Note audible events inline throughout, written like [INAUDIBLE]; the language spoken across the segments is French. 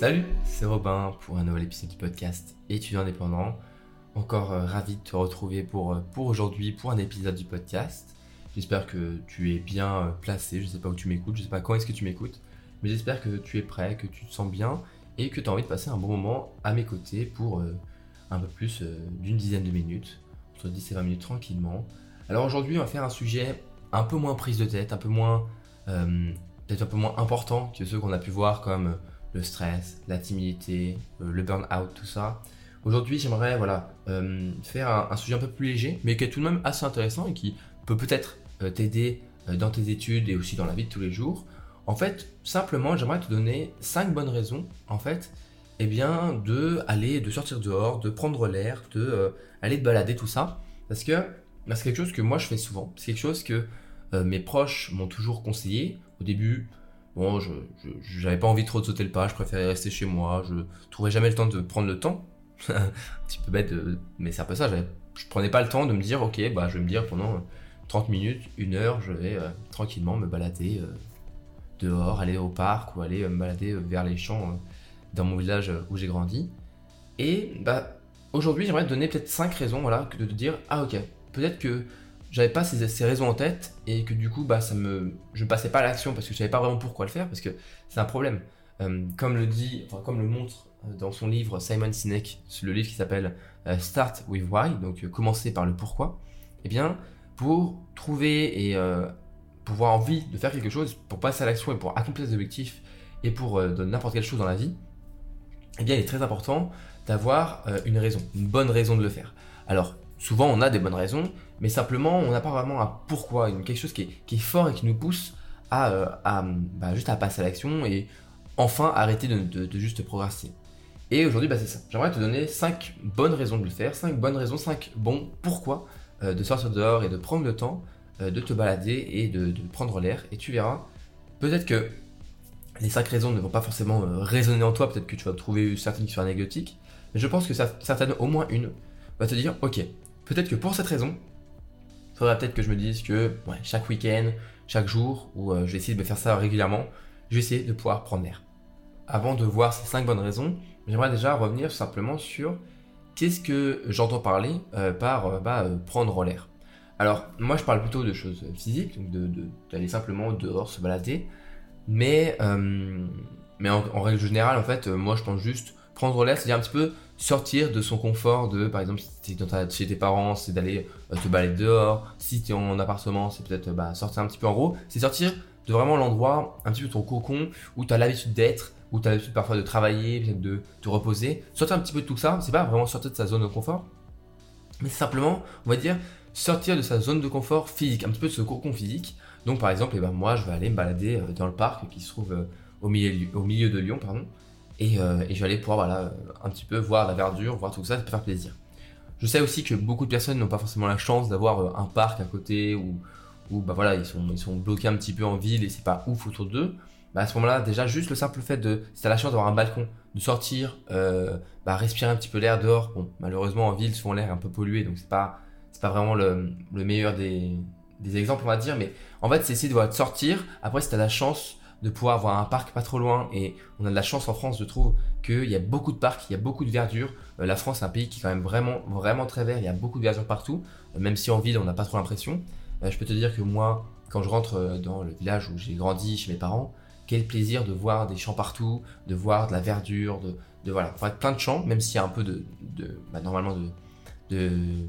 Salut, c'est Robin pour un nouvel épisode du podcast étudiant indépendant. Encore euh, ravi de te retrouver pour, euh, pour aujourd'hui pour un épisode du podcast. J'espère que tu es bien euh, placé, je ne sais pas où tu m'écoutes, je ne sais pas quand est-ce que tu m'écoutes, mais j'espère que tu es prêt, que tu te sens bien et que tu as envie de passer un bon moment à mes côtés pour un peu plus d'une dizaine de minutes, entre 10 et 20 minutes tranquillement. Alors aujourd'hui, on va faire un sujet un peu moins prise de tête, un peu moins, peut-être un peu moins important que ceux qu'on a pu voir comme le stress, la timidité, euh, le burn-out, tout ça. Aujourd'hui, j'aimerais voilà, euh, faire un, sujet un peu plus léger, mais qui est tout de même assez intéressant et qui peut peut-être euh, t'aider dans tes études et aussi dans la vie de tous les jours. En fait, simplement, j'aimerais te donner 5 bonnes raisons, en fait, eh bien, de aller, de sortir dehors, de prendre l'air, de aller te balader, tout ça, parce que c'est quelque chose que moi je fais souvent. C'est quelque chose que mes proches m'ont toujours conseillé. Au début, Bon, je n'avais pas envie trop de sauter le pas, je préférais rester chez moi, je trouvais jamais le temps de prendre le temps. [LAUGHS] un petit peu bête, mais c'est un peu ça, je prenais pas le temps de me dire, ok, bah, je vais me dire pendant 30 minutes, une heure, je vais euh, tranquillement me balader euh, dehors, aller au parc ou aller euh, me balader vers les champs dans mon village où j'ai grandi. Et bah, aujourd'hui, j'aimerais te donner peut-être 5 raisons voilà, de te dire, ah ok, peut-être que j'avais pas ces, raisons en tête et que du coup bah ça me je passais pas à l'action parce que je savais pas vraiment pourquoi le faire parce que c'est un problème. Euh, comme le dit enfin comme le montre euh, dans son livre Simon Sinek le livre qui s'appelle euh, Start with Why donc commencer par le pourquoi eh bien pour trouver et pour avoir envie de faire quelque chose pour passer à l'action et pour accomplir des objectifs et pour n'importe quelle chose dans la vie eh bien il est très important d'avoir une raison une bonne raison de le faire. Alors souvent on a des bonnes raisons mais simplement on n'a pas vraiment un pourquoi, quelque chose qui est, fort et qui nous pousse à, euh, bah, juste à passer à l'action et enfin arrêter de, juste progresser. Et aujourd'hui, bah, c'est ça. J'aimerais te donner 5 bonnes raisons de le faire, 5 bonnes raisons, 5 bons pourquoi euh, de sortir dehors et de prendre le temps euh, de te balader et de, prendre l'air. Et tu verras, peut-être que les 5 raisons ne vont pas forcément résonner en toi, peut-être que tu vas trouver certaines qui sont anecdotiques, mais je pense que certaines, au moins une, va te dire, ok, peut-être que pour cette raison, faudrait peut-être que je me dise que chaque week-end, chaque jour, où euh, je vais essayer de faire ça régulièrement, je vais essayer de pouvoir prendre l'air. Avant de voir ces 5 bonnes raisons, j'aimerais déjà revenir simplement sur qu'est-ce que j'entends parler euh, par euh, bah, prendre l'air. Alors, moi je parle plutôt de choses physiques, donc d'aller simplement dehors se balader, mais, mais en, règle générale, en fait, moi je pense juste prendre l'air, c'est-à-dire un petit peu sortir de son confort de, par exemple, si tu es chez tes parents, c'est d'aller euh, te balader dehors. Si tu es en appartement, c'est peut-être bah, sortir un petit peu en gros. C'est sortir de vraiment l'endroit, un petit peu ton cocon, où tu as l'habitude d'être, où tu as l'habitude parfois de travailler, peut-être de te reposer. Sortir un petit peu de tout ça, c'est pas vraiment sortir de sa zone de confort, mais simplement, on va dire, sortir de sa zone de confort physique, un petit peu de ce cocon physique. Donc par exemple, eh ben, moi je vais aller me balader euh, dans le parc qui se trouve euh, au milieu, au milieu de Lyon, pardon. Euh, et, je vais aller pouvoir voilà, un petit peu voir la verdure, voir tout ça, ça peut faire plaisir. Je sais aussi que beaucoup de personnes n'ont pas forcément la chance d'avoir euh, un parc à côté ou, ou bah voilà, ils sont, ils sont bloqués un petit peu en ville et c'est pas ouf autour d'eux. Bah à ce moment-là, déjà, juste le simple fait de, si t'as la chance d'avoir un balcon, de sortir, euh, bah, respirer un petit peu l'air dehors. Bon, malheureusement, en ville, souvent l'air est un peu pollué, donc c'est pas, c'est pas vraiment le, le meilleur des, des exemples, on va dire. Mais en fait, c'est essayer de, voir sortir. Après, si t'as la chance de pouvoir avoir un parc pas trop loin. Et on a de la chance en France, je trouve, qu'il y a beaucoup de parcs, il y a beaucoup de verdure. Euh, la France, est un pays qui est quand même vraiment, vraiment très vert. Il y a beaucoup de verdure partout, euh, même si en ville, on n'a pas trop l'impression. Euh, je peux te dire que moi, quand je rentre dans le village où j'ai grandi chez mes parents, quel plaisir de voir des champs partout, de voir de la verdure, de, de voilà, plein de champs, même s'il y a un peu de, de bah, normalement de,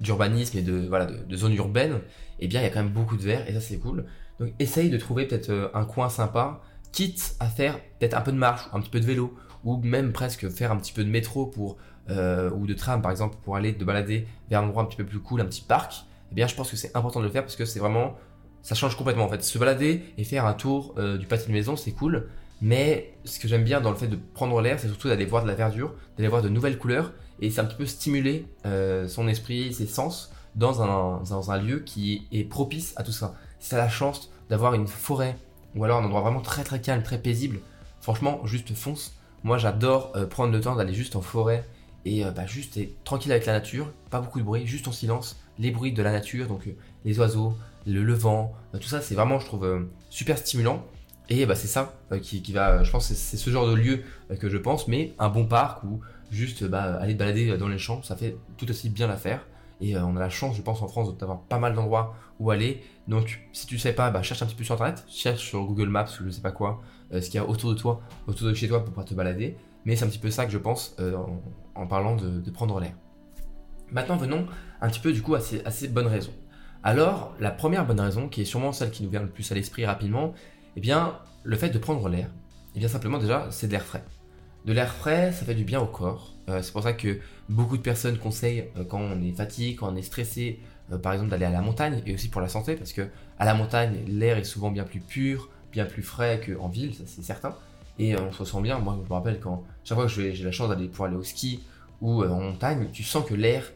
d'urbanisme et de voilà de, zone urbaine, eh bien il y a quand même beaucoup de verre et ça c'est cool. Donc essaye de trouver peut-être euh, un coin sympa, quitte à faire peut-être un peu de marche, un petit peu de vélo, ou même presque faire un petit peu de métro pour euh, ou de tram par exemple pour aller te balader vers un endroit un petit peu plus cool, un petit parc. Eh bien, je pense que c'est important de le faire parce que c'est vraiment ça change complètement en fait. Se balader et faire un tour euh, du pâté de maison, c'est cool. Mais ce que j'aime bien dans le fait de prendre l'air, c'est surtout d'aller voir de la verdure, d'aller voir de nouvelles couleurs, et c'est un petit peu stimuler son esprit, ses sens dans un, dans un lieu qui est propice à tout ça si t'as la chance d'avoir une forêt ou alors un endroit vraiment très très calme, très paisible, franchement, juste fonce. Moi, j'adore euh, prendre le temps d'aller juste en forêt et euh, bah, juste tranquille avec la nature, pas beaucoup de bruit, juste en silence, les bruits de la nature, donc euh, les oiseaux, le, vent, tout ça, c'est vraiment, je trouve, super stimulant. Et bah, c'est ça qui, va, je pense, c'est ce genre de lieu que je pense, mais un bon parc ou juste bah, aller balader dans les champs, ça fait tout aussi bien l'affaire. Et on a la chance, je pense, en France d'avoir pas mal d'endroits où aller. Donc, si tu sais pas, bah, cherche un petit peu sur internet, cherche sur Google Maps ou je sais pas quoi, ce qu'il y a autour de toi, autour de chez toi pour pouvoir te balader. Mais c'est un petit peu ça que je pense en, parlant de prendre l'air. Maintenant, venons un petit peu du coup à ces, bonnes raisons. Alors, la première bonne raison, qui est sûrement celle qui nous vient le plus à l'esprit rapidement, eh bien, le fait de prendre l'air, eh bien simplement déjà, c'est de l'air frais. De l'air frais, ça fait du bien au corps. Euh, c'est pour ça que beaucoup de personnes conseillent euh, quand on est fatigué, quand on est stressé, euh, par exemple d'aller à la montagne, et aussi pour la santé, parce que à la montagne, l'air est souvent bien plus pur, bien plus frais qu'en ville, ça c'est certain. Et on se sent bien. Moi, je me rappelle quand chaque fois que j'ai la chance d'aller pouvoir aller au ski ou en montagne, tu sens que l'air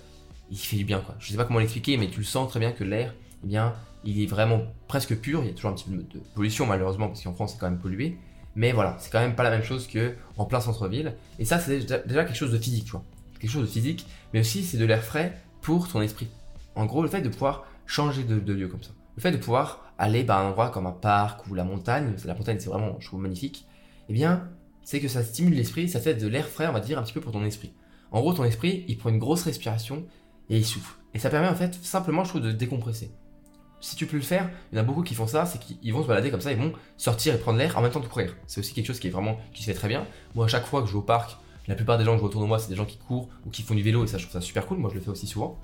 il fait du bien quoi. Je sais pas comment l'expliquer, mais tu le sens très bien que l'air, eh bien, il est vraiment presque pur. Il y a toujours un petit peu de pollution malheureusement parce qu'en France c'est quand même pollué. Mais voilà, c'est quand même pas la même chose que en plein centre-ville. Et ça, c'est déjà quelque chose de physique, tu vois. Quelque chose de physique, mais aussi c'est de l'air frais pour ton esprit. En gros, le fait de pouvoir changer de, lieu comme ça. Le fait de pouvoir aller bah, à un endroit comme un parc ou la montagne, la montagne c'est vraiment, je trouve, magnifique, eh bien, c'est que ça stimule l'esprit, ça fait de l'air frais, on va dire, un petit peu pour ton esprit. En gros, ton esprit, il prend une grosse respiration et il souffle. Et ça permet en fait simplement, je trouve, de décompresser. Si tu peux le faire, il y en a beaucoup qui font ça, c'est qu'ils vont se balader comme ça, ils vont sortir et prendre l'air en même temps de courir. C'est aussi quelque chose qui est vraiment qui se fait très bien. Moi, à chaque fois que je vais au parc, la plupart des gens que je vois autour moi, c'est des gens qui courent ou qui font du vélo, et ça, je trouve ça super cool. Moi, je le fais aussi souvent.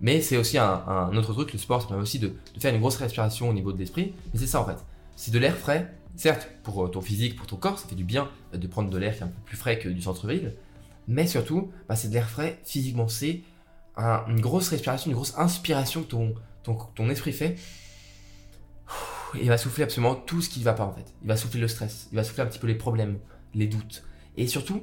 Mais c'est aussi un, autre truc, le sport, ça permet aussi de, faire une grosse respiration au niveau de l'esprit. Mais c'est ça en fait. C'est de l'air frais, certes, pour euh, ton physique, pour ton corps, ça fait du bien de prendre de l'air qui est un peu plus frais que du centre-ville. Mais surtout, bah, c'est de l'air frais physiquement. C'est une grosse respiration, une grosse inspiration que ton, ton, esprit fait. il va souffler absolument tout ce qui ne va pas en fait. Il va souffler le stress, il va souffler un petit peu les problèmes, les doutes. Et surtout, et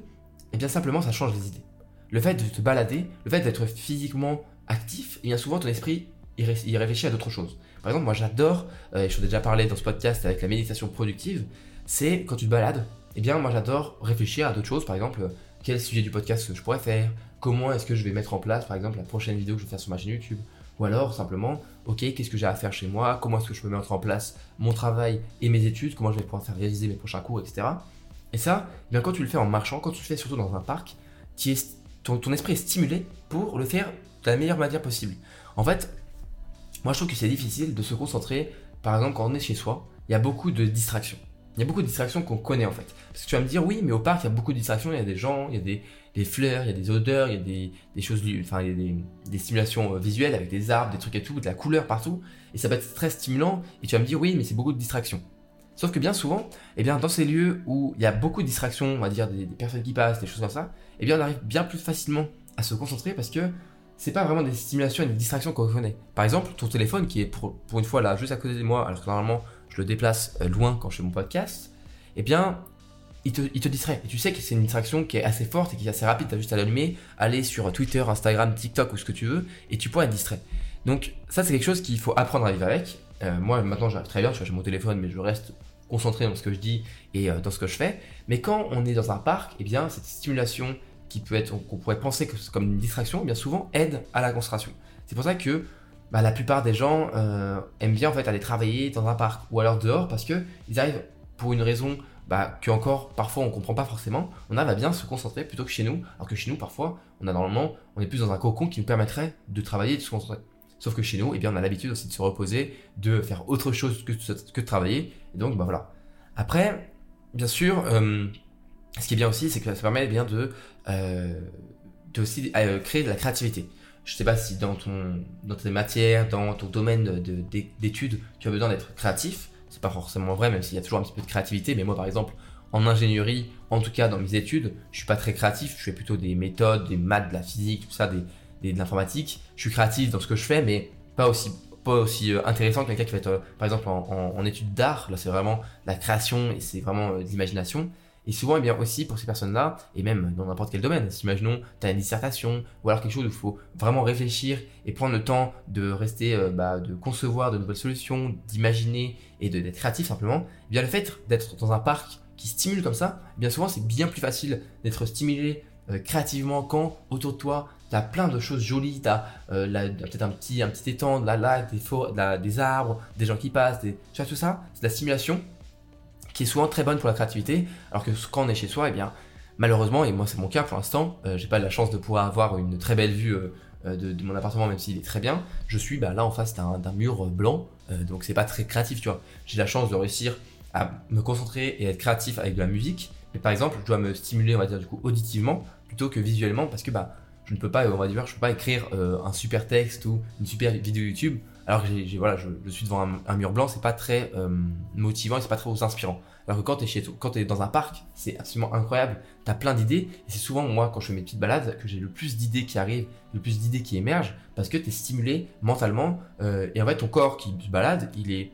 eh bien simplement, ça change les idées. Le fait de te balader, le fait d'être physiquement actif, et eh bien souvent ton esprit, il, réfléchit à d'autres choses. Par exemple, moi j'adore, euh, et je t'ai déjà parlé dans ce podcast avec la méditation productive, c'est quand tu te balades, et eh bien moi j'adore réfléchir à d'autres choses, par exemple, quel sujet du podcast je pourrais faire, comment est-ce que je vais mettre en place, par exemple, la prochaine vidéo que je vais faire sur ma chaîne YouTube. Ou alors simplement, ok, qu'est-ce que j'ai à faire chez moi, comment est-ce que je peux mettre en place mon travail et mes études, comment je vais pouvoir faire réaliser mes prochains cours, etc. Et ça, eh bien quand tu le fais en marchant, quand tu le fais surtout dans un parc, ton, ton esprit est stimulé pour le faire de la meilleure manière possible. En fait, moi je trouve que c'est difficile de se concentrer, par exemple quand on est chez soi, il y a beaucoup de distractions. Il y a beaucoup de distractions qu'on connaît en fait. Parce que tu vas me dire, oui, mais au parc, il y a beaucoup de distractions, il y a des gens, il y a des, des fleurs, il y a des odeurs, il y a des, des choses, enfin, il y a des, des, stimulations euh, visuelles avec des arbres, des trucs et tout, de la couleur partout. Et ça va être très stimulant. Et tu vas me dire, oui, mais c'est beaucoup de distractions. Sauf que bien souvent, eh bien, dans ces lieux où il y a beaucoup de distractions, on va dire des, personnes qui passent, des choses comme ça, eh bien, on arrive bien plus facilement à se concentrer parce que c'est pas vraiment des stimulations et des distractions qu'on connaît. Par exemple, ton téléphone qui est pour, pour une fois là, juste à côté de moi, alors que normalement, je le déplace euh, loin quand je fais mon podcast, eh bien, il te, il te distrait. Et tu sais que c'est une distraction qui est assez forte et qui est assez rapide. Tu as juste à l'allumer, aller sur Twitter, Instagram, TikTok ou ce que tu veux, et tu pourras être distrait. Donc, ça, c'est quelque chose qu'il faut apprendre à vivre avec. Euh, moi, maintenant, j'arrive très bien, je suis mon téléphone, mais je reste concentré dans ce que je dis et euh, dans ce que je fais. Mais quand on est dans un parc, eh bien, cette stimulation qui peut être, qu'on pourrait penser que comme une distraction, eh bien souvent aide à la concentration. C'est pour ça que bah, la plupart des gens euh, aiment bien aller travailler dans un parc ou alors dehors parce que ils arrivent pour une raison bah, que encore parfois on comprend pas forcément, on arrive à bien se concentrer plutôt que chez nous, alors que chez nous parfois on a normalement on est plus dans un cocon qui nous permettrait de travailler et de se concentrer. Sauf que chez nous, eh bien, on a l'habitude aussi de se reposer, de faire autre chose que, de travailler. Et donc, bah voilà. Après, bien sûr, euh, ce qui est bien aussi, c'est que ça permet bien de, euh, aussi créer de la créativité. Je sais pas si dans ton tes matières, dans ton domaine d'études, tu as besoin d'être créatif c'est pas forcément vrai, même s'il y a toujours un petit peu de créativité. Mais moi, par exemple, en ingénierie, en tout cas dans mes études, je suis pas très créatif. Je fais plutôt des méthodes, des maths, de la physique, tout ça, des, de l'informatique. Je suis créatif dans ce que je fais, mais pas aussi euh, intéressant que quelqu'un qui va être, euh, par exemple, en, études d'art. Là, c'est vraiment la création et c'est vraiment euh, l'imagination. Et souvent, eh bien aussi pour ces personnes-là, et même dans n'importe quel domaine, si imaginons, tu as une dissertation, ou alors quelque chose où il faut vraiment réfléchir et prendre le temps de rester, euh, bah, de concevoir de nouvelles solutions, d'imaginer et d'être créatif simplement, eh bien le fait d'être dans un parc qui stimule comme ça, eh bien souvent c'est bien plus facile d'être stimulé euh, créativement quand autour de toi tu as plein de choses jolies, tu as euh, peut-être un petit, un petit étang, de la lac, des, des arbres, des gens qui passent, des... tu vois tout ça, c'est de la stimulation qui est souvent très bonne pour la créativité, alors que quand on est chez soi, eh bien, malheureusement, et moi c'est mon cas pour l'instant, euh, j'ai pas la chance de pouvoir avoir une très belle vue euh, euh, de, mon appartement, même s'il est très bien, je suis bah, là en face d'un mur blanc, donc c'est pas très créatif, tu vois. J'ai la chance de réussir à me concentrer et être créatif avec de la musique, mais par exemple, je dois me stimuler, on va dire, du coup, auditivement, plutôt que visuellement, parce que bah, je ne peux pas, on va dire, je peux pas écrire un super texte ou une super vidéo YouTube alors que voilà, je, suis devant un, mur blanc, c'est pas très euh, motivant et c'est pas très inspirant. Alors que quand t'es chez quand t'es dans un parc, c'est absolument incroyable. T'as plein d'idées et c'est souvent moi quand je fais mes petites balades que j'ai le plus d'idées qui arrivent, le plus d'idées qui émergent parce que t'es stimulé mentalement euh, et en fait ton corps qui se balade, il est,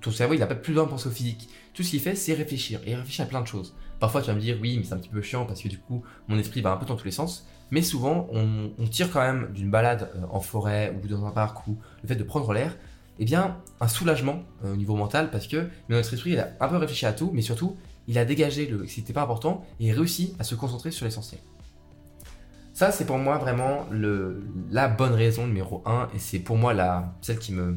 ton cerveau il a pas plus besoin de penser au physique. Tout ce qu'il fait c'est réfléchir et réfléchir à plein de choses. Parfois tu vas me dire oui mais c'est un petit peu chiant parce que du coup mon esprit va un peu dans tous les sens. Mais souvent, on, tire quand même d'une balade euh, en forêt ou dans un parc ou le fait de prendre l'air, eh bien, un soulagement euh, au niveau mental parce que notre esprit, a un peu réfléchi à tout, mais surtout, il a dégagé ce qui n'était pas important et réussi à se concentrer sur l'essentiel. Ça, c'est pour moi vraiment la bonne raison numéro 1 et c'est pour moi celle qui me,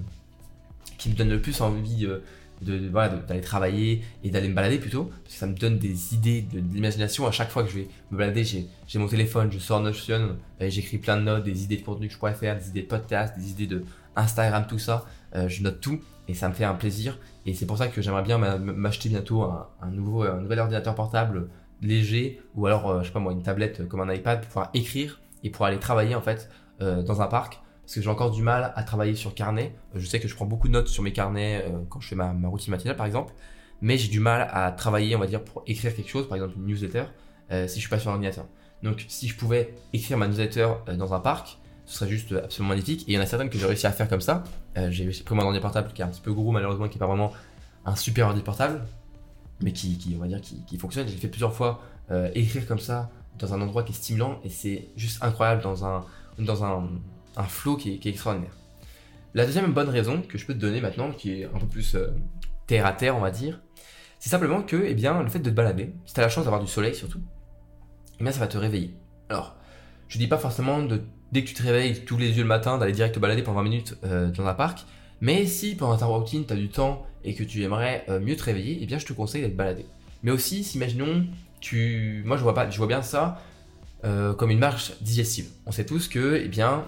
qui me donne le plus envie euh, de, d'aller travailler et d'aller me balader plutôt, parce que ça me donne des idées, de, l'imagination. À chaque fois que je vais me balader, j'ai, mon téléphone, je sors Notion, et j'écris plein de notes, des idées de contenu que je pourrais faire, des idées de podcast, des idées de Instagram, tout ça. Euh, je note tout et ça me fait un plaisir. Et c'est pour ça que j'aimerais bien m'acheter bientôt un, nouveau, un nouvel ordinateur portable léger ou alors, euh, je sais pas moi, une tablette comme un iPad pour pouvoir écrire et pour aller travailler en fait euh, dans un parc parce que j'ai encore du mal à travailler sur carnet. Je sais que je prends beaucoup de notes sur mes carnets euh, quand je fais ma, routine matinale, par exemple, mais j'ai du mal à travailler, on va dire, pour écrire quelque chose, par exemple une newsletter, euh, si je suis pas sur l'ordinateur. Donc, si je pouvais écrire ma newsletter euh, dans un parc, ce serait juste absolument magnifique. Et il y en a certaines que j'ai réussi à faire comme ça. j'ai pris mon ordi portable qui est un petit peu gros, malheureusement, qui n'est pas vraiment un super ordi portable, mais qui, on va dire, qui, qui fonctionne. J'ai fait plusieurs fois écrire comme ça dans un endroit qui est stimulant et c'est juste incroyable dans un, dans un, un flow qui est, extraordinaire. La deuxième bonne raison que je peux te donner maintenant, qui est un peu plus euh, terre à terre, on va dire, c'est simplement que, eh bien, le fait de te balader, si tu as la chance d'avoir du soleil surtout, eh bien, ça va te réveiller. Alors, je dis pas forcément de, dès que tu te réveilles tous les yeux le matin, d'aller direct te balader pendant 20 minutes euh, dans un parc, mais si pendant ta routine, tu as du temps et que tu aimerais euh, mieux te réveiller, eh bien, je te conseille d'être baladé. Mais aussi, si imaginons, tu... moi je vois, pas, je vois bien ça comme une marche digestive. On sait tous que, eh bien,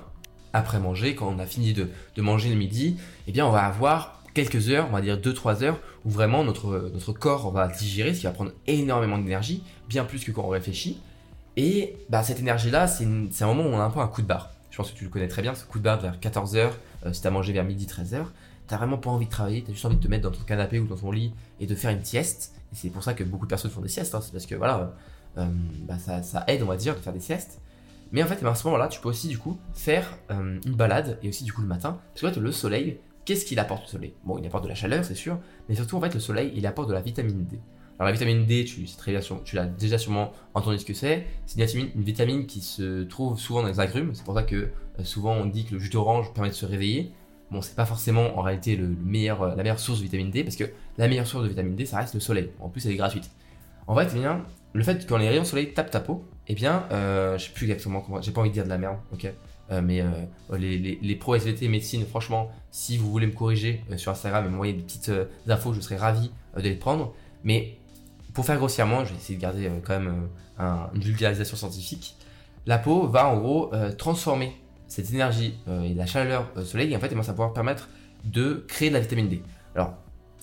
après manger, quand on a fini de, manger le midi, eh bien on va avoir quelques heures, on va dire 2-3 heures, où vraiment notre, corps va digérer, ce qui va prendre énormément d'énergie, bien plus que quand on réfléchit. Et bah, cette énergie-là, c'est un moment où on a un peu un coup de barre. Je pense que tu le connais très bien, ce coup de barre vers 14h, euh, si tu as mangé vers midi, 13h, t'as vraiment pas envie de travailler, tu as juste envie de te mettre dans ton canapé ou dans ton lit et de faire une sieste. Et c'est pour ça que beaucoup de personnes font des siestes, hein. c'est parce que voilà, euh, bah, ça, aide, on va dire, de faire des siestes. Mais en fait, à ce moment-là, tu peux aussi du coup faire euh, une balade et aussi du coup le matin. Parce que fait, le soleil, qu'est-ce qu'il apporte le soleil? Bon, il apporte de la chaleur, c'est sûr, mais surtout en fait, le soleil, il apporte de la vitamine D. Alors la vitamine D, tu, tu l'as déjà sûrement entendu ce que c'est. C'est une vitamine, qui se trouve souvent dans les agrumes. C'est pour ça que euh, souvent on dit que le jus d'orange permet de se réveiller. Bon, c'est pas forcément en réalité le, meilleur, euh, la meilleure source de vitamine D parce que la meilleure source de vitamine D, ça reste le soleil. En plus, elle est gratuite. En fait, eh le fait que quand les rayons soleil tapent ta peau, eh bien, euh, je sais plus exactement comment, j'ai pas envie de dire de la merde, ok euh, mais euh, les, les, les, pros SVT médecine, franchement, si vous voulez me corriger euh, sur Instagram et m'envoyer des petites infos, je serais ravi de les prendre. Mais pour faire grossièrement, je vais essayer de garder quand même une vulgarisation scientifique. La peau va en gros transformer cette énergie et la chaleur soleil et en fait, ça va pouvoir permettre de créer de la vitamine D. Alors,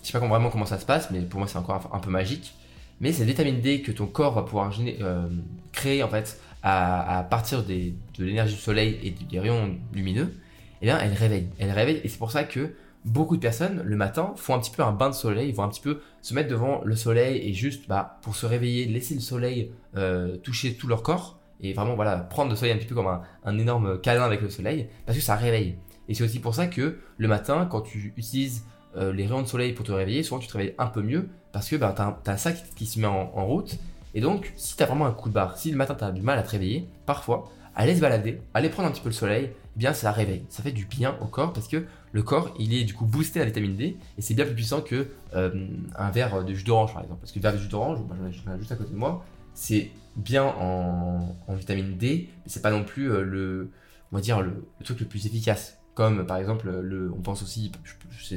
je sais pas vraiment comment ça se passe, mais pour moi, c'est encore un peu magique. Mais cette vitamine D que ton corps va pouvoir euh, créer en fait à, partir de l'énergie du soleil et des rayons lumineux, eh bien, elle réveille. Elle réveille et c'est pour ça que beaucoup de personnes le matin font un petit peu un bain de soleil, vont un petit peu se mettre devant le soleil et juste bah, pour se réveiller, laisser le soleil euh, toucher tout leur corps et vraiment voilà prendre le soleil un petit peu comme un, un énorme câlin avec le soleil parce que ça réveille. Et c'est aussi pour ça que le matin, quand tu utilises euh, les rayons de soleil pour te réveiller, souvent tu te réveilles un peu mieux parce que bah, tu as, sac qui se met en, route. Et donc, si tu as vraiment un coup de barre, si le matin tu as du mal à te réveiller, parfois, aller se balader, aller prendre un petit peu le soleil, eh bien ça réveille. Ça fait du bien au corps parce que le corps, il est du coup boosté à la vitamine D et c'est bien plus puissant que euh, un verre de jus d'orange par exemple. Parce que le verre de jus d'orange, j'en ai juste à côté de moi, c'est bien en, vitamine D, mais c'est pas non plus euh, le, on dire, le truc le plus efficace comme par exemple, le, on pense aussi,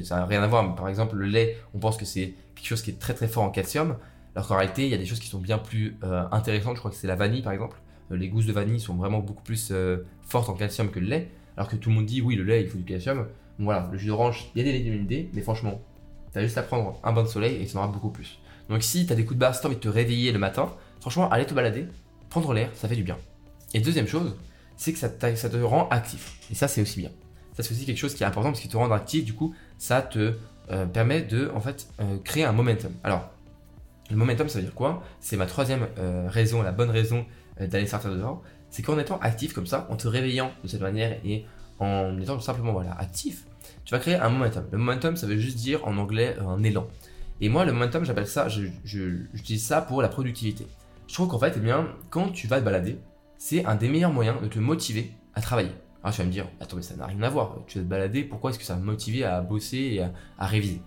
ça n'a rien à voir, mais par exemple, le lait, on pense que c'est quelque chose qui est très très fort en calcium, alors qu'en réalité, il y a des choses qui sont bien plus euh, intéressantes. Je crois que c'est la vanille, par exemple. Euh, les gousses de vanille sont vraiment beaucoup plus euh, fortes en calcium que le lait, alors que tout le monde dit, oui, le lait, il faut du calcium. Donc voilà, le jus d'orange, il y a des vitamines D, mais franchement, tu as juste à prendre un bain de soleil et tu en auras beaucoup plus. Donc si tu as des coups de barre, si tu envie de te réveiller le matin, franchement, aller te balader, prendre l'air, ça fait du bien. Et deuxième chose, c'est que ça te rend actif. Et ça, c'est aussi bien. Ça, c'est aussi quelque chose qui est important parce qu'il te rend actif, du coup, ça te permet de, en fait, créer un momentum. Alors, le momentum, ça veut dire quoi? C'est ma troisième euh, raison, la bonne raison euh, d'aller sortir dehors. C'est qu'en étant actif comme ça, en te réveillant de cette manière et en étant simplement voilà, actif, tu vas créer un momentum. Le momentum, ça veut juste dire en anglais euh, un élan. Et moi, le momentum, j'appelle ça, j'utilise ça pour la productivité. Je trouve qu'en fait, eh bien, quand tu vas te balader, c'est un des meilleurs moyens de te motiver à travailler. Alors tu vas me dire, attends, mais ça n'a rien à voir. Tu vas te balader, pourquoi est-ce que ça va me motiver à bosser et à réviser?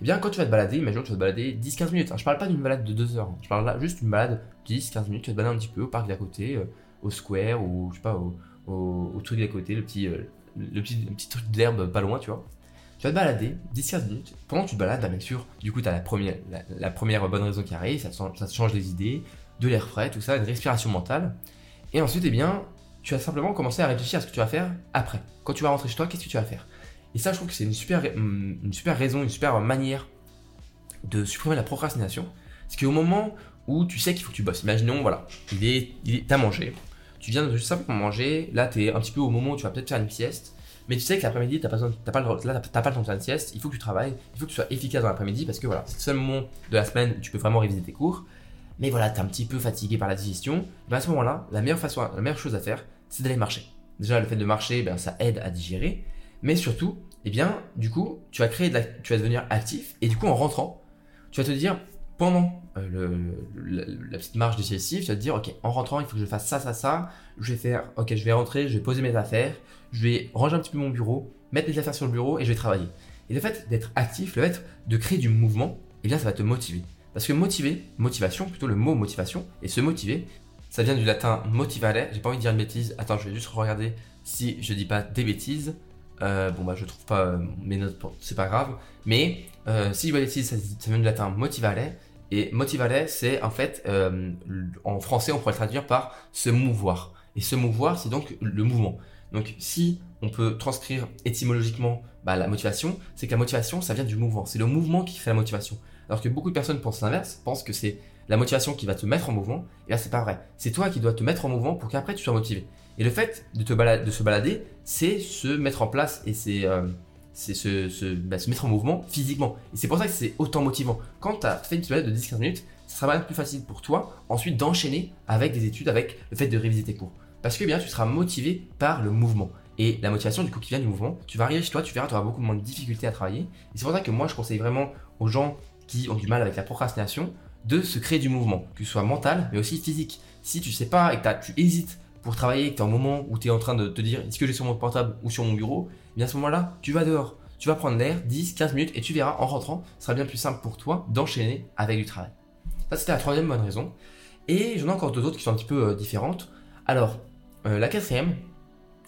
Eh bien, quand tu vas te balader, imagine que tu vas te balader 10-15 minutes. Je parle pas d'une balade de 2 heures. Je parle là juste d'une balade 10-15 minutes. Tu vas te balader un petit peu au parc d'à côté, euh, au square ou je sais pas, au, truc d'à côté, le petit, euh, le petit, truc d'herbe pas loin, tu vois. Tu vas te balader 10-15 minutes. Pendant que tu te balades, bah, bien sûr, du coup, tu as la première, la, première bonne raison qui arrive, ça te, ça change les idées, de l'air frais, tout ça, une respiration mentale. Et ensuite, eh bien, tu vas simplement commencer à réfléchir à ce que tu vas faire après. Quand tu vas rentrer chez toi, qu'est-ce que tu vas faire? Et ça, je trouve que c'est une super, mm, une super raison, une super manière de supprimer la procrastination. C'est qu'au moment où tu sais qu'il faut que tu bosses, imaginons, voilà, il est, il t'as mangé, tu viens de juste simplement manger, là, tu es un petit peu au moment où tu vas peut-être faire une sieste, mais tu sais que l'après-midi, t'as pas, pas, le, là, pas le temps de faire une sieste, il faut que tu travailles, il faut que tu sois efficace dans l'après-midi parce que voilà, c'est le seul moment de la semaine où tu peux vraiment réviser tes cours. Mais voilà, tu es un petit peu fatigué par la digestion. Ben à ce moment-là, la meilleure façon, la meilleure chose à faire, c'est d'aller marcher. Déjà, le fait de marcher, ben, ça aide à digérer. Mais surtout, eh bien, du coup, tu vas créer, tu vas devenir actif, et du coup, en rentrant, tu vas te dire, pendant euh, la, petite marche décisive, tu vas te dire, ok, en rentrant, il faut que je fasse ça, ça, ça, je vais faire, ok, je vais rentrer, je vais poser mes affaires, je vais ranger un petit peu mon bureau, mettre mes affaires sur le bureau, et je vais travailler. Et le fait d'être actif, le fait de créer du mouvement, eh bien, ça va te motiver. Parce que motiver, motivation, plutôt le mot motivation, et se motiver, ça vient du latin motivare. J'ai pas envie de dire une bêtise. Attends, je vais juste regarder si je dis pas des bêtises. Euh, bon bah je trouve pas euh, mes notes, c'est pas grave. Mais euh, si je vois ça, ça vient du latin motivare. Et motivare, c'est en fait, en français, on pourrait le traduire par se mouvoir. Et se mouvoir, c'est donc le mouvement. Donc si on peut transcrire étymologiquement bah, la motivation, c'est que la motivation, ça vient du mouvement. C'est le mouvement qui fait la motivation. Alors que beaucoup de personnes pensent l'inverse, pensent que c'est la motivation qui va te mettre en mouvement. Et là, c'est pas vrai. C'est toi qui dois te mettre en mouvement pour qu'après tu sois motivé. Et le fait de, te se balader, c'est se mettre en place et c'est euh, se, bah, se, mettre en mouvement physiquement. Et c'est pour ça que c'est autant motivant. Quand tu as fait une balade de 10-15 minutes, ça sera plus facile pour toi ensuite d'enchaîner avec des études, avec le fait de réviser tes cours. Parce que bien, tu seras motivé par le mouvement. Et la motivation, du coup, qui vient du mouvement, tu vas arriver chez toi, tu verras, tu auras beaucoup moins de difficultés à travailler. Et c'est pour ça que moi, je conseille vraiment aux gens qui ont du mal avec la procrastination de se créer du mouvement, que ce soit mental, mais aussi physique. Si tu sais pas et que tu hésites pour travailler, que tu es un moment où tu es en train de te dire est-ce que j'ai sur mon portable ou sur mon bureau, eh bien à ce moment-là, tu vas dehors. Tu vas prendre l'air 10, 15 minutes et tu verras en rentrant, ce sera bien plus simple pour toi d'enchaîner avec du travail. Ça, c'était la troisième bonne raison. Et j'en ai encore deux autres qui sont un petit peu euh, différentes. Alors, euh, la quatrième,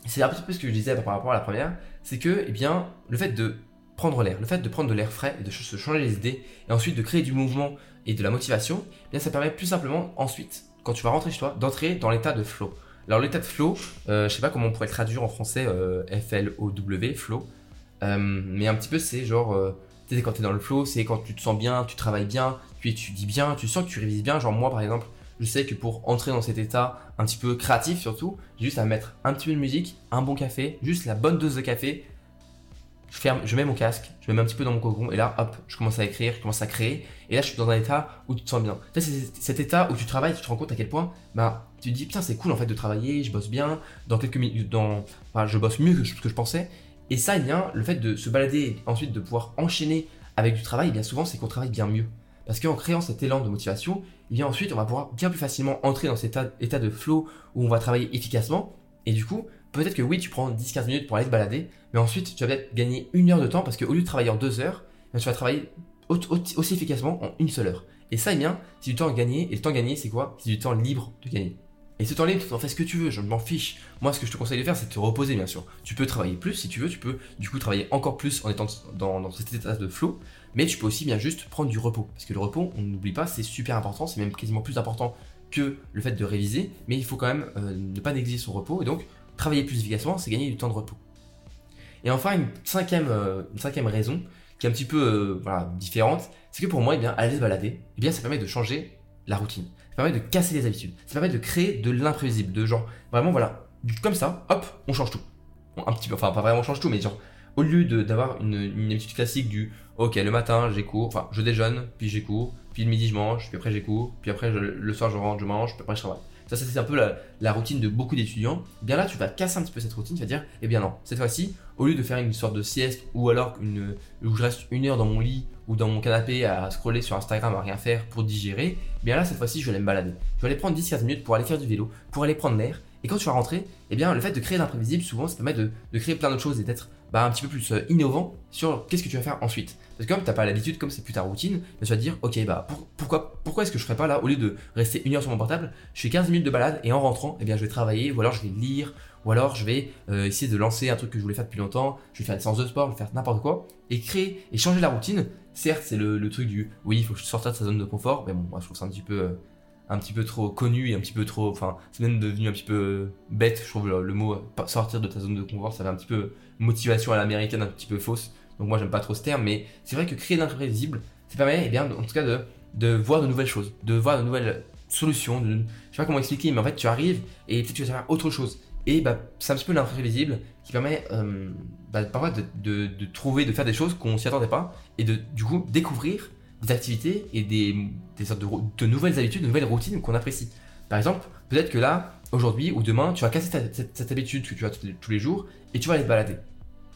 c'est un petit peu ce que je disais par rapport à la première, c'est que, eh bien, le fait de prendre l'air, le fait de prendre de l'air frais et de se changer les idées, et ensuite de créer du mouvement et de la motivation, eh bien ça permet plus simplement ensuite, quand tu vas rentrer chez toi, d'entrer dans l'état de flow. Alors l'état de flow, euh, je sais pas comment on pourrait traduire en français, euh, F-L-O-W, flow. Euh, mais un petit peu c'est genre, euh, tu sais quand tu es dans le flow, c'est quand tu te sens bien, tu travailles bien, tu étudies bien, tu sens que tu révises bien. Genre moi par exemple, je sais que pour entrer dans cet état un petit peu créatif surtout, j'ai juste à mettre un petit peu de musique, un bon café, juste la bonne dose de café, je ferme, je mets mon casque, je me mets un petit peu dans mon cocon et là, hop, je commence à écrire, je commence à créer. Et là, je suis dans un état où tu te sens bien. c'est cet état où tu travailles, tu te rends compte à quel point, bah, tu te dis, putain, c'est cool en fait de travailler, je bosse bien, dans quelques minutes, dans, enfin, je bosse mieux que ce que je pensais. Et ça, eh bien, le fait de se balader, ensuite de pouvoir enchaîner avec du travail, bien souvent, c'est qu'on travaille bien mieux. Parce qu'en créant cet élan de motivation, eh bien ensuite, on va pouvoir bien plus facilement entrer dans cet état, état de flow où on va travailler efficacement. Et du coup, peut-être que oui, tu prends 10-15 minutes pour aller te balader, mais ensuite, tu vas peut-être gagner une heure de temps parce qu'au lieu de travailler en deux heures, tu vas travailler aussi efficacement en une seule heure. Et ça, eh bien, c'est du temps gagné. Et le temps gagné, c'est quoi? C'est du temps libre de gagner. Et ce temps libre, tu en fais ce que tu veux, je m'en fiche. Moi, ce que je te conseille de faire, c'est de te reposer, bien sûr. Tu peux travailler plus si tu veux, tu peux du coup travailler encore plus en étant dans, dans cet état de flow, mais tu peux aussi bien juste prendre du repos. Parce que le repos, on n'oublie pas, c'est super important, c'est même quasiment plus important que le fait de réviser, mais il faut quand même euh, ne pas négliger son repos, et donc travailler plus efficacement, c'est gagner du temps de repos. Et enfin, une cinquième, euh, une cinquième raison, qui est un petit peu euh, différente, c'est que pour moi, eh bien, aller se balader, eh bien, ça permet de changer la routine. Ça permet de casser les habitudes. Ça permet de créer de l'imprévisible, de genre, vraiment, voilà, comme ça, hop, on change tout. Un petit peu, enfin, pas vraiment on change tout, mais genre, au lieu d'avoir une, habitude classique du, ok, le matin, j'ai cours, enfin, je déjeune, puis j'ai cours, puis le midi, je mange, puis après, j'ai cours, puis après, le soir, je rentre, je mange, puis après, je travaille. Ça, c'est un peu la, routine de beaucoup d'étudiants. Bien là, tu vas casser un petit peu cette routine, tu vas dire, eh bien non, cette fois-ci, au lieu de faire une sorte de sieste ou alors une, où je reste une heure dans mon lit ou dans mon canapé à scroller sur Instagram à rien faire pour digérer, bien là, cette fois-ci, je vais aller me balader. Je vais aller prendre 10-15 minutes pour aller faire du vélo, pour aller prendre l'air. Et quand tu vas rentrer, eh bien, le fait de créer l'imprévisible, souvent, ça permet de, de créer plein d'autres choses et d'être bah, un petit peu plus euh, innovant sur qu'est-ce que tu vas faire ensuite. Parce que comme tu n'as pas l'habitude, comme c'est plus ta routine, tu vas te dire, ok, bah pourquoi, pourquoi est-ce que je ferais pas là, au lieu de rester une heure sur mon portable, je fais 15 minutes de balade et en rentrant, eh bien, je vais travailler, ou alors je vais lire, ou alors je vais euh, essayer de lancer un truc que je voulais faire depuis longtemps, je vais faire une séance de sport, je vais faire n'importe quoi, et créer et changer la routine. Certes, c'est le, truc du, oui, il faut sortir de sa zone de confort, mais bon, moi je trouve ça un petit peu... Un petit peu trop connu et un petit peu trop. Enfin, c'est même devenu un petit peu bête, je trouve le, mot sortir de ta zone de confort, ça fait un petit peu motivation à l'américaine, un petit peu fausse. Donc moi, j'aime pas trop ce terme, mais c'est vrai que créer l'imprévisible, ça permet, eh bien, en tout cas, de, de voir de nouvelles choses, de voir de nouvelles solutions. De, je sais pas comment expliquer, mais en fait, tu arrives et peut-être tu vas faire autre chose. Et bah, c'est un petit peu l'imprévisible qui permet euh, bah, parfois de, de, de, trouver, de faire des choses qu'on s'y attendait pas et de du coup découvrir des activités et des, sortes de, nouvelles habitudes, de nouvelles routines qu'on apprécie. Par exemple, peut-être que là, aujourd'hui ou demain, tu vas casser cette, habitude que tu as tous les, jours et tu vas aller te balader.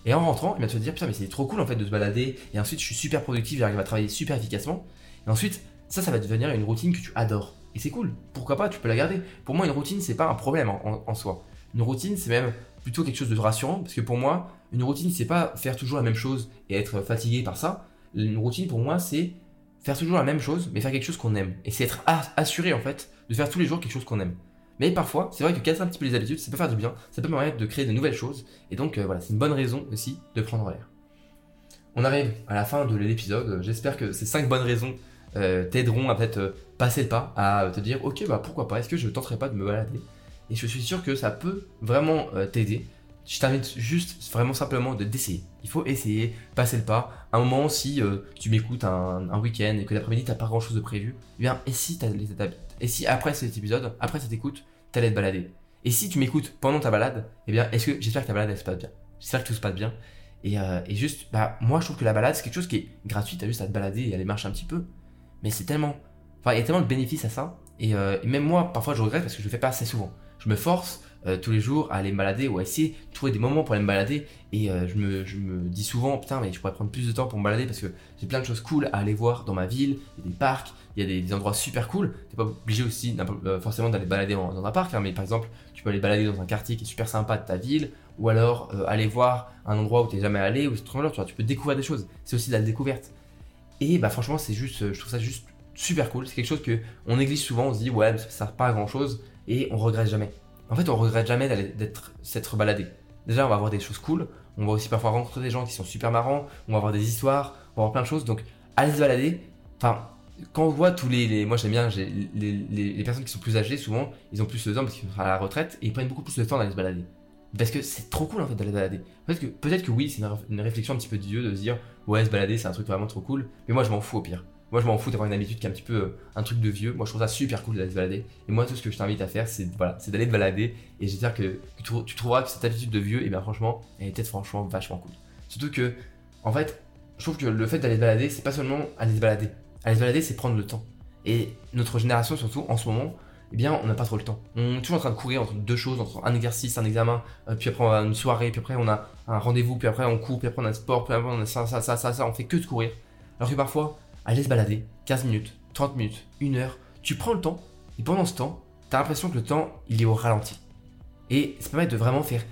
Et en rentrant, tu vas te dire, putain, mais c'est trop cool en fait de se balader. Et ensuite, je suis super productif, j'arrive à travailler super efficacement. Et ensuite, ça, ça va devenir une routine que tu adores. Et c'est cool. Pourquoi pas, tu peux la garder. Pour moi, une routine, c'est pas un problème en, soi. Une routine, c'est même plutôt quelque chose de rassurant. Parce que pour moi, une routine, c'est pas faire toujours la même chose et être fatigué par ça. Une routine, pour moi, c'est faire toujours la même chose, mais faire quelque chose qu'on aime. Et c'est être assuré, en fait, de faire tous les jours quelque chose qu'on aime. Mais parfois, c'est vrai que casser un petit peu les habitudes, ça peut faire du bien, ça peut permettre de créer de nouvelles choses. Et donc, euh, voilà, c'est une bonne raison aussi de prendre l'air. On arrive à la fin de l'épisode. J'espère que ces 5 bonnes raisons euh, t'aideront à peut-être euh, passer le pas, à te dire, ok, bah pourquoi pas, est-ce que je tenterai pas de me balader? Et je suis sûr que ça peut vraiment t'aider je t'invite juste vraiment simplement d'essayer. Il faut essayer, passer le pas. Un moment, si euh, tu m'écoutes un, week-end et que l'après-midi t'as pas grand chose de prévu, eh bien, et si as les et si après cet épisode, après cette écoute, t'allais te balader? Et si tu m'écoutes pendant ta balade, eh bien, est-ce que j'espère que ta balade se passe bien? J'espère que tout se passe bien. Et, euh, et, juste, bah, moi je trouve que la balade c'est quelque chose qui est gratuit. T'as juste à te balader et aller marcher un petit peu. Mais c'est tellement, enfin, il y a tellement de bénéfices à ça. Et, euh, et même moi, parfois je regrette parce que je le fais pas assez souvent. Je me force, euh, tous les jours à aller me balader ou à essayer de trouver des moments pour aller me balader. Et euh, je, me, je, me, dis souvent, putain, mais je pourrais prendre plus de temps pour me balader parce que j'ai plein de choses cool à aller voir dans ma ville. Il y a des parcs, il y a des, endroits super cool. T'es pas obligé aussi euh, forcément d'aller balader dans, un parc, hein, mais par exemple, tu peux aller balader dans un quartier qui est super sympa de ta ville ou alors aller voir un endroit où t'es jamais allé ou c'est trop tu, tu peux découvrir des choses. C'est aussi de la découverte. Et bah franchement, c'est juste, je trouve ça juste super cool. C'est quelque chose que on néglige souvent. On se dit ouais, ça sert pas à grand chose et on regrette jamais en fait, on regrette jamais d'être s'être baladé. Déjà, on va avoir des choses cool. On va aussi parfois rencontrer des gens qui sont super marrants. On va avoir des histoires. On va avoir plein de choses. Donc, allez se balader. Enfin, quand on voit tous les, moi j'aime bien les, personnes qui sont plus âgées souvent ils ont plus de temps parce qu'ils sont à la retraite et ils prennent beaucoup plus de temps d'aller se balader parce que c'est trop cool en fait d'aller se balader peut-être que peut-être que oui c'est une, une, réflexion un petit peu de de se dire ouais se balader c'est un truc vraiment trop cool mais moi je m'en fous au pire moi, je m'en fous d'avoir une habitude qui est un petit peu euh, un truc de vieux. Moi, je trouve ça super cool d'aller se balader. Et moi, tout ce que je t'invite à faire, c'est voilà, c'est d'aller te balader. Et j'espère que, tu, trouveras que cette habitude de vieux, et bien franchement, elle est peut-être franchement vachement cool. Surtout que, en fait, je trouve que le fait d'aller se balader, c'est pas seulement aller se balader. Aller se balader, c'est prendre le temps. Et notre génération, surtout en ce moment, eh bien, on n'a pas trop le temps. On est toujours en train de courir entre deux choses, entre un exercice, un examen, euh, puis après on a une soirée, puis après on a un rendez-vous, puis après on court, puis après on a un sport, puis après on a ça, ça, ça, ça, ça, on fait que de courir. Alors que parfois, aller se balader, 15 minutes, 30 minutes, 1 heure, tu prends le temps, et pendant ce temps, tu as l'impression que le temps, il est au ralenti. Et ça permet de vraiment faire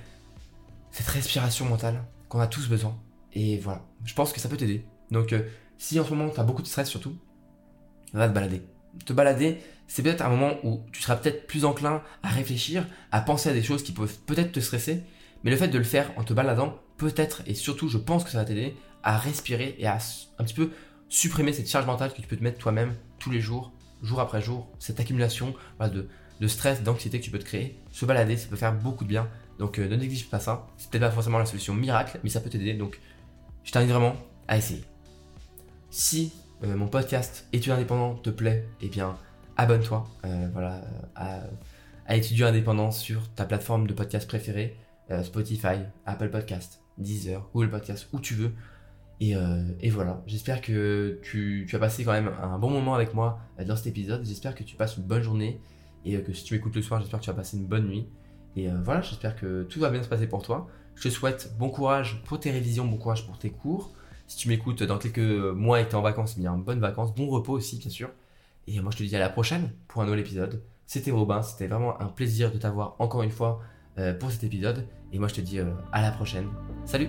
cette respiration mentale qu'on a tous besoin. Et voilà, je pense que ça peut t'aider. Donc, euh, si en ce moment tu as beaucoup de stress surtout, va te balader. te balader, c'est peut-être un moment où tu seras peut-être plus enclin à réfléchir, à penser à des choses qui peuvent peut-être te stresser, mais le fait de le faire en te baladant, peut-être et surtout, je pense que ça va t'aider à respirer et à un petit peu supprimer cette charge mentale que tu peux te mettre toi-même tous les jours, jour après jour, cette accumulation de, stress, d'anxiété que tu peux te créer. Se balader, ça peut faire beaucoup de bien. Donc euh, ne néglige pas ça. C'est peut-être pas forcément la solution miracle, mais ça peut t'aider. Donc je t'invite vraiment à essayer. Si euh, mon podcast Études indépendant te plaît, eh bien abonne-toi euh, à, à Étudiants indépendants sur ta plateforme de podcast préférée, Spotify, Apple Podcast, Deezer, Google Podcast, où tu veux. Euh, et, voilà, j'espère que tu, as passé quand même un bon moment avec moi euh, dans cet épisode. J'espère que tu passes une bonne journée et euh, que si tu m'écoutes le soir, j'espère que tu vas passer une bonne nuit. Et voilà, j'espère que tout va bien se passer pour toi. Je te souhaite bon courage pour tes révisions, bon courage pour tes cours. Si tu m'écoutes dans quelques mois et que tu es en vacances, eh bien bonnes vacances, bon repos aussi bien sûr. Et moi je te dis à la prochaine pour un nouvel épisode. C'était Robin, c'était vraiment un plaisir de t'avoir encore une fois pour cet épisode. Et moi je te dis à la prochaine. Salut